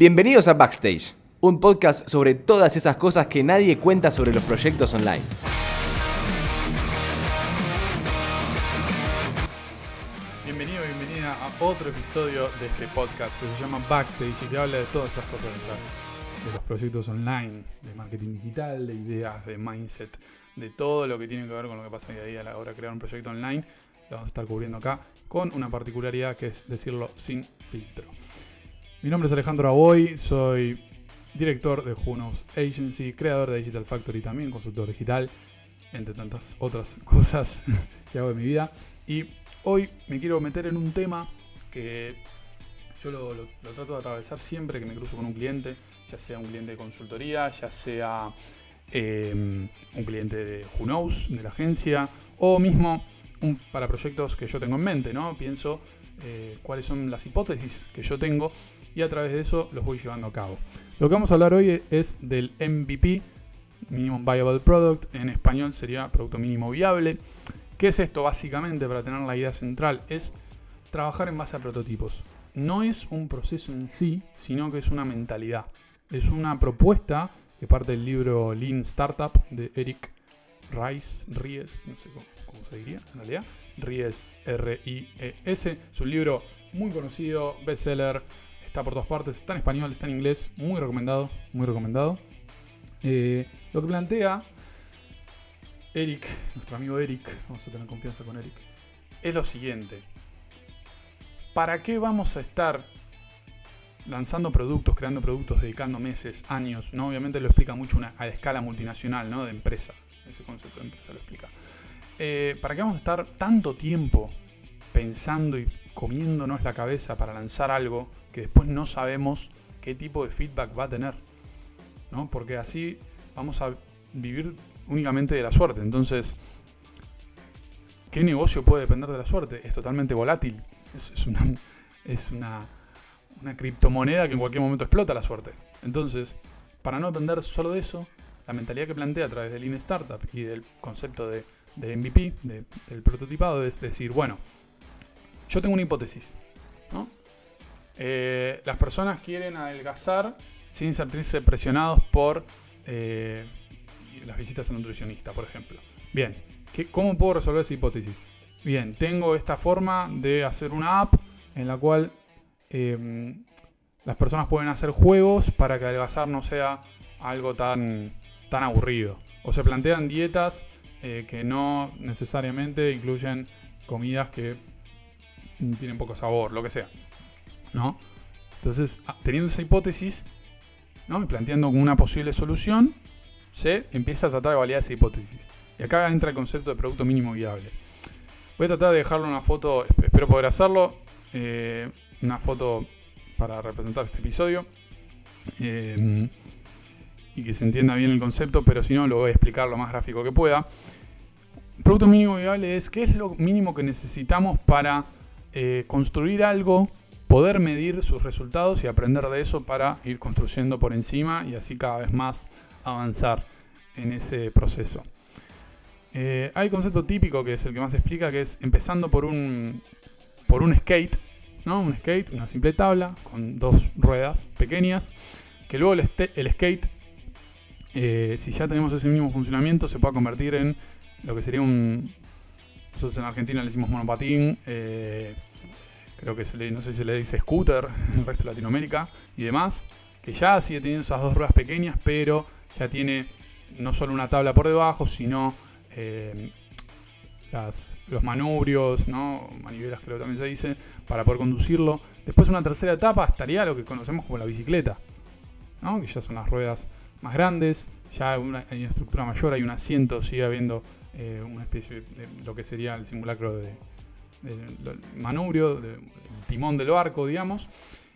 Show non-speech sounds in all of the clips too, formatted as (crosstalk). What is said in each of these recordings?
Bienvenidos a Backstage, un podcast sobre todas esas cosas que nadie cuenta sobre los proyectos online. Bienvenido, bienvenida a otro episodio de este podcast que se llama Backstage y que habla de todas esas cosas de los proyectos online, de marketing digital, de ideas, de mindset, de todo lo que tiene que ver con lo que pasa día a día a la hora de crear un proyecto online. Lo vamos a estar cubriendo acá con una particularidad que es decirlo sin filtro. Mi nombre es Alejandro Aboy, soy director de Junos Agency, creador de Digital Factory, también consultor digital, entre tantas otras (laughs) cosas que hago en mi vida. Y hoy me quiero meter en un tema que yo lo, trato de atravesar siempre que me cruzo con un cliente, ya sea un cliente de consultoría, ya sea eh, un cliente de Knows, de la agencia, o mismo para proyectos que yo tengo en mente, ¿no? Pienso eh, cuáles son las hipótesis que yo tengo y a través de eso los voy llevando a cabo. Lo que vamos a hablar hoy es del MVP, Minimum Viable Product, en español sería Producto Mínimo Viable. ¿Qué es esto básicamente para tener la idea central? Es trabajar en base a prototipos. No es un proceso en sí, sino que es una mentalidad. Es una propuesta que parte del libro Lean Startup de Eric Rice, Ries, no sé cómo, cómo se diría en realidad. Ries, R-I-E-S. Es un libro muy conocido, bestseller, por todas partes, está en español, está en inglés, muy recomendado, muy recomendado. Eh, lo que plantea Eric, nuestro amigo Eric, vamos a tener confianza con Eric, es lo siguiente. ¿Para qué vamos a estar lanzando productos, creando productos, dedicando meses, años? ¿no? Obviamente lo explica mucho una, a escala multinacional, ¿no? De empresa. Ese concepto de empresa lo explica. Eh, ¿Para qué vamos a estar tanto tiempo pensando y comiéndonos la cabeza para lanzar algo que después no sabemos qué tipo de feedback va a tener? ¿no? Porque así vamos a vivir únicamente de la suerte. Entonces, ¿qué negocio puede depender de la suerte? Es totalmente volátil. Es, una, es una, una criptomoneda que en cualquier momento explota la suerte. Entonces, para no depender solo de eso, la mentalidad que plantea a través del Lean Startup y del concepto de, de MVP, de- del prototipado, es decir, bueno, yo tengo una hipótesis. ¿no? Eh, las personas quieren adelgazar sin sentirse presionados por eh, las visitas al nutricionista, por ejemplo. Bien, ¿qué- ¿cómo puedo resolver esa hipótesis? Bien, tengo esta forma de hacer una app en la cual eh, las personas pueden hacer juegos para que adelgazar no sea algo tan, tan aburrido. O se plantean dietas eh, que no necesariamente incluyen comidas que tienen poco sabor, lo que sea. ¿No? Entonces, ah, teniendo esa hipótesis, ¿no? y planteando una posible solución, se empieza a tratar de validar esa hipótesis. Y acá entra el concepto de producto mínimo viable. Voy a tratar de dejarle una foto, esp- espero poder hacerlo, eh, una foto para representar este episodio. eh, y que se entienda bien el concepto, pero si no lo voy a explicar lo más gráfico que pueda. Producto mínimo viable es qué es lo mínimo que necesitamos para eh, construir algo, poder medir sus resultados y aprender de eso para ir construyendo por encima y así cada vez más avanzar en ese proceso. Eh, hay un concepto típico que es el que más explica, que es empezando por un, por un skate, ¿no? Un skate, una simple tabla con dos ruedas pequeñas, que luego el, este- skate, eh, si ya tenemos ese mismo funcionamiento, se puede convertir en lo que sería un... Nosotros en Argentina le decimos monopatín, creo que no sé si se le dice scooter en el resto de Latinoamérica y demás, que ya sigue teniendo esas dos ruedas pequeñas, pero ya tiene no solo una tabla por debajo, sino eh, las- los manubrios, ¿no? manivelas creo que también se dice, para poder conducirlo. Después una tercera etapa estaría lo que conocemos como la bicicleta, que ya son las ruedas más grandes, ya una, hay una estructura mayor, hay un asiento, sigue habiendo eh, una especie de lo que sería el simulacro de, del manubrio, del timón del barco, digamos.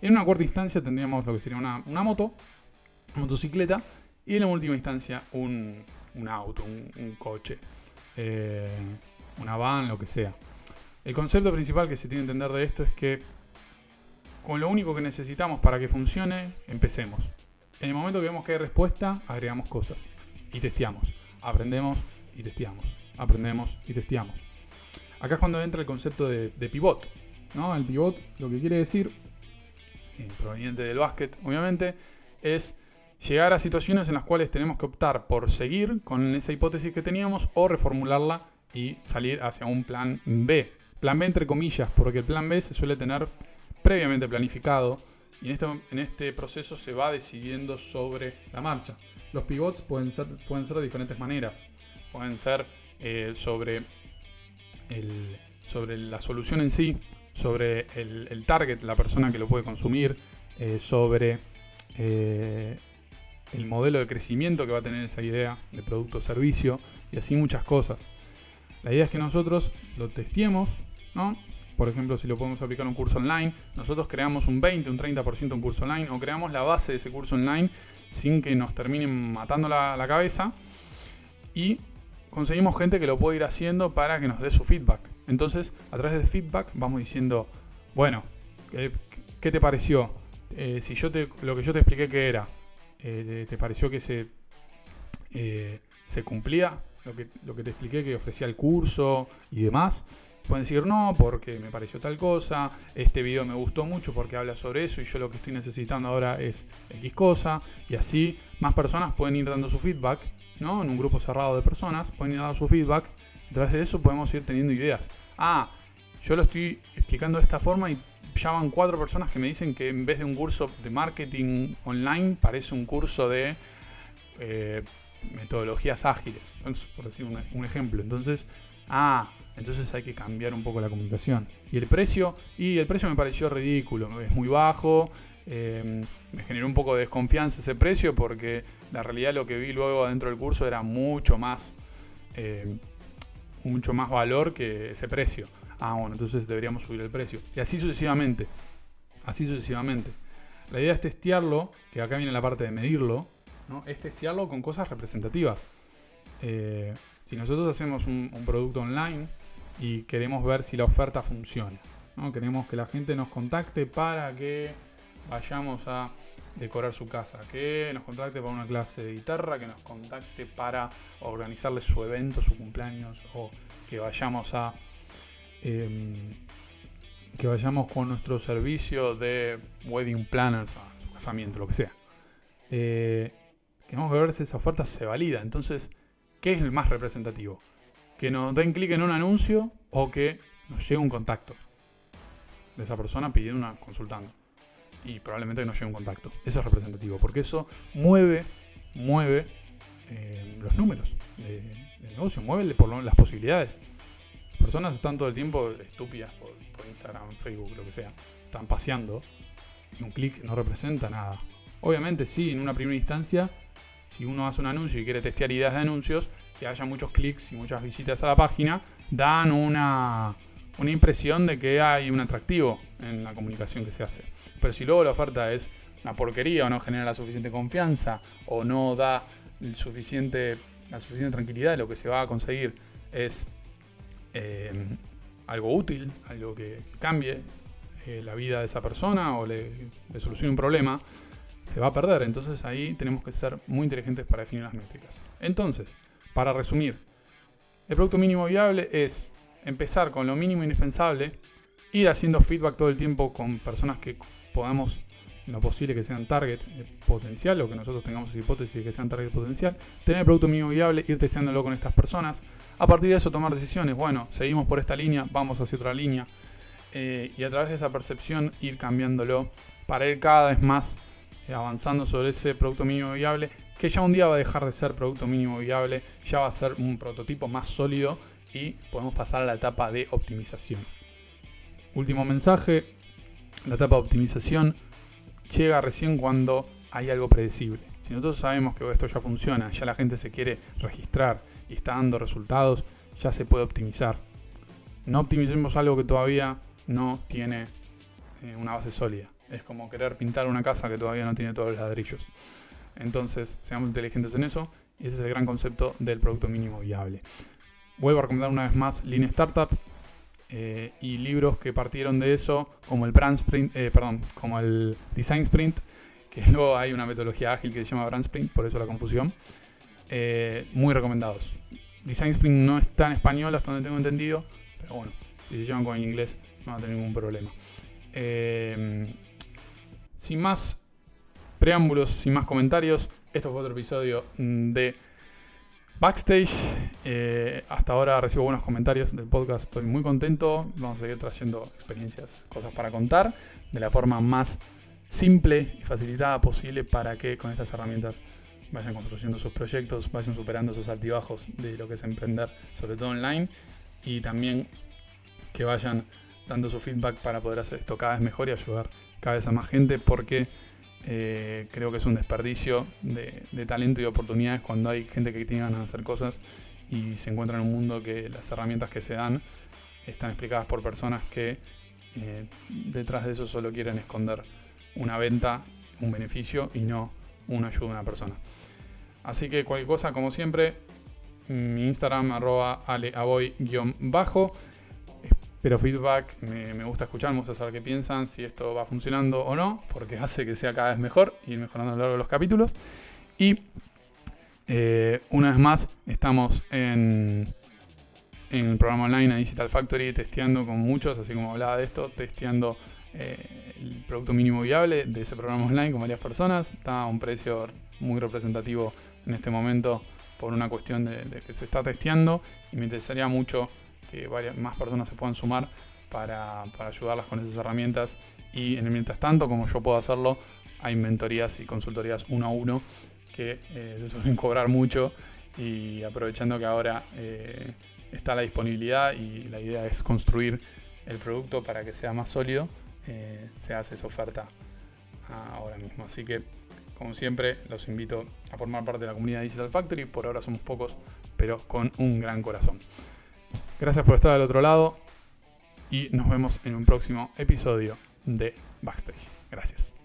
En una cuarta instancia tendríamos lo que sería una, una moto, una motocicleta, y en la última instancia un, un auto, un, un coche, eh, una van, lo que sea. El concepto principal que se tiene que entender de esto es que con lo único que necesitamos para que funcione, empecemos. En el momento que vemos que hay respuesta, agregamos cosas y testeamos. Aprendemos y testeamos. Aprendemos y testeamos. Acá es cuando entra el concepto de, de pivot. ¿no? El pivot lo que quiere decir eh, proveniente del básquet, obviamente, es llegar a situaciones en las cuales tenemos que optar por seguir con esa hipótesis que teníamos o reformularla y salir hacia un plan B. Plan B entre comillas, porque el plan B se suele tener previamente planificado y en este, en este proceso se va decidiendo sobre la marcha. Los pivots pueden ser, pueden ser de diferentes maneras. Pueden ser eh, sobre, sobre la solución en sí, sobre el, target, la persona que lo puede consumir, eh, sobre eh, el modelo de crecimiento que va a tener esa idea de producto o servicio y así muchas cosas. La idea es que nosotros lo testemos, ¿no? Por ejemplo, si lo podemos aplicar en un curso online, nosotros creamos un 20, un 30% un curso online o creamos la base de ese curso online sin que nos terminen matando la, cabeza y conseguimos gente que lo puede ir haciendo para que nos dé su feedback. Entonces, a través del feedback vamos diciendo, bueno, ¿qué, te pareció? Eh, si yo te, lo que yo te expliqué que era, eh, ¿te pareció que se, eh, se cumplía lo que, lo que te expliqué que ofrecía el curso y demás? Pueden decir no porque me pareció tal cosa, este video me gustó mucho porque habla sobre eso y yo lo que estoy necesitando ahora es X cosa y así más personas pueden ir dando su feedback, ¿no? En un grupo cerrado de personas pueden ir su feedback, a través de eso podemos ir teniendo ideas. Ah, yo lo estoy explicando de esta forma y ya van cuatro personas que me dicen que en vez de un curso de marketing online parece un curso de eh, metodologías ágiles, por decir un ejemplo. Entonces, ah, entonces hay que cambiar un poco la comunicación. Y el precio, y el precio me pareció ridículo, es muy bajo, em, me generó un poco de desconfianza ese precio porque la realidad lo que vi luego adentro del curso era mucho más, em, mucho más valor que ese precio. Ah, bueno, entonces deberíamos subir el precio. Y así sucesivamente. Así sucesivamente. La idea es testearlo, que acá viene la parte de medirlo, es testearlo con cosas representativas. Eh, si nosotros hacemos un producto online, y queremos ver si la oferta funciona. Queremos que la gente nos contacte para que vayamos a decorar su casa, que nos contacte para una clase de guitarra, que nos contacte para organizarle su evento, su cumpleaños, o que vayamos a em, que vayamos con nuestro servicio de wedding planners su casamiento, lo que sea. Eh, queremos ver si esa oferta se valida. Entonces, ¿qué es el más representativo? que nos den clic en un anuncio o que nos llegue un contacto de esa persona pidiendo una consultando. Y probablemente nos llegue un contacto. Eso es representativo, porque eso mueve, mueve eh, los números del negocio, mueve por las posibilidades. Las personas están todo el tiempo estúpidas por, por Instagram, Facebook, lo que sea. Están paseando y un clic no representa nada. Obviamente sí, en una primera instancia, si uno hace un anuncio y quiere testear ideas de anuncios, que haya muchos clics y muchas visitas a la página, dan una, una impresión de que hay un atractivo en la comunicación que se hace. Pero si luego la oferta es una porquería o no genera la suficiente confianza o no da suficiente, la suficiente tranquilidad, lo que se va a conseguir es eh, algo útil, algo que cambie eh, la vida de esa persona o le, le solucione un problema, se va a perder. Entonces ahí tenemos que ser muy inteligentes para definir las métricas. Entonces, para resumir, el producto mínimo viable es empezar con lo mínimo indispensable, ir haciendo feedback todo el tiempo con personas que podamos, lo posible, que sean target potencial o que nosotros tengamos hipótesis de que sean target potencial, tener el producto mínimo viable, ir testeándolo con estas personas, a partir de eso tomar decisiones, bueno, seguimos por esta línea, vamos hacia otra línea, eh, y a través de esa percepción ir cambiándolo para ir cada vez más eh, avanzando sobre ese producto mínimo viable que ya un día va a dejar de ser producto mínimo viable, ya va a ser un prototipo más sólido y podemos pasar a la etapa de optimización. Último mensaje, la etapa de optimización llega recién cuando hay algo predecible. Si nosotros sabemos que esto ya funciona, ya la gente se quiere registrar y está dando resultados, ya se puede optimizar. No optimicemos algo que todavía no tiene eh, una base sólida. Es como querer pintar una casa que todavía no tiene todos los ladrillos. Entonces, seamos inteligentes en eso. Y ese es el gran concepto del producto mínimo viable. Vuelvo a recomendar una vez más Lean Startup eh, y libros que partieron de eso, como el Brand Sprint, eh, perdón, como el Design Sprint, que (laughs) luego hay una metodología ágil que se llama Brand Sprint, por eso la confusión. Eh, muy recomendados. Design Sprint no está en español hasta donde tengo entendido, pero bueno, si se llevan con el inglés no va a tener ningún problema. sin más preámbulos, sin más comentarios, esto fue otro episodio de Backstage. Eh, hasta ahora recibo buenos comentarios del podcast, estoy muy contento. Vamos a seguir trayendo experiencias, cosas para contar de la forma más simple y facilitada posible para que con estas herramientas vayan construyendo sus proyectos, vayan superando sus altibajos de lo que es emprender, sobre todo online, y también que vayan dando su feedback para poder hacer esto cada vez mejor y ayudar cada vez a más gente, porque eh, creo que es un desperdicio de, talento y oportunidades cuando hay gente que tiene ganas de hacer cosas y se encuentra en un mundo que las herramientas que se dan están explicadas por personas que eh, detrás de eso solo quieren esconder una venta, un beneficio y no una ayuda a una persona. Así que cualquier cosa, como siempre, mi Instagram arroba aleaboy-bajo. Espero feedback, me, gusta escuchar, me gusta saber qué piensan, si esto va funcionando o no, porque hace que sea cada vez mejor y mejorando a lo largo de los capítulos. Y eh, una vez más, estamos en, en el programa online a Digital Factory testeando con muchos, así como hablaba de esto, testeando eh, el producto mínimo viable de ese programa online con varias personas. Está a un precio muy representativo en este momento por una cuestión de, que se está testeando y me interesaría mucho que varias, más personas se puedan sumar para, ayudarlas con esas herramientas y en el mientras tanto, como yo puedo hacerlo, hay mentorías y consultorías uno a uno que eh, se suelen cobrar mucho y aprovechando que ahora eh, está la disponibilidad y la idea es construir el producto para que sea más sólido, eh, se hace esa oferta ahora mismo. Así que, como siempre, los invito a formar parte de la comunidad Digital Factory. Por ahora somos pocos, pero con un gran corazón. Gracias por estar al otro lado y nos vemos en un próximo episodio de Backstage. Gracias.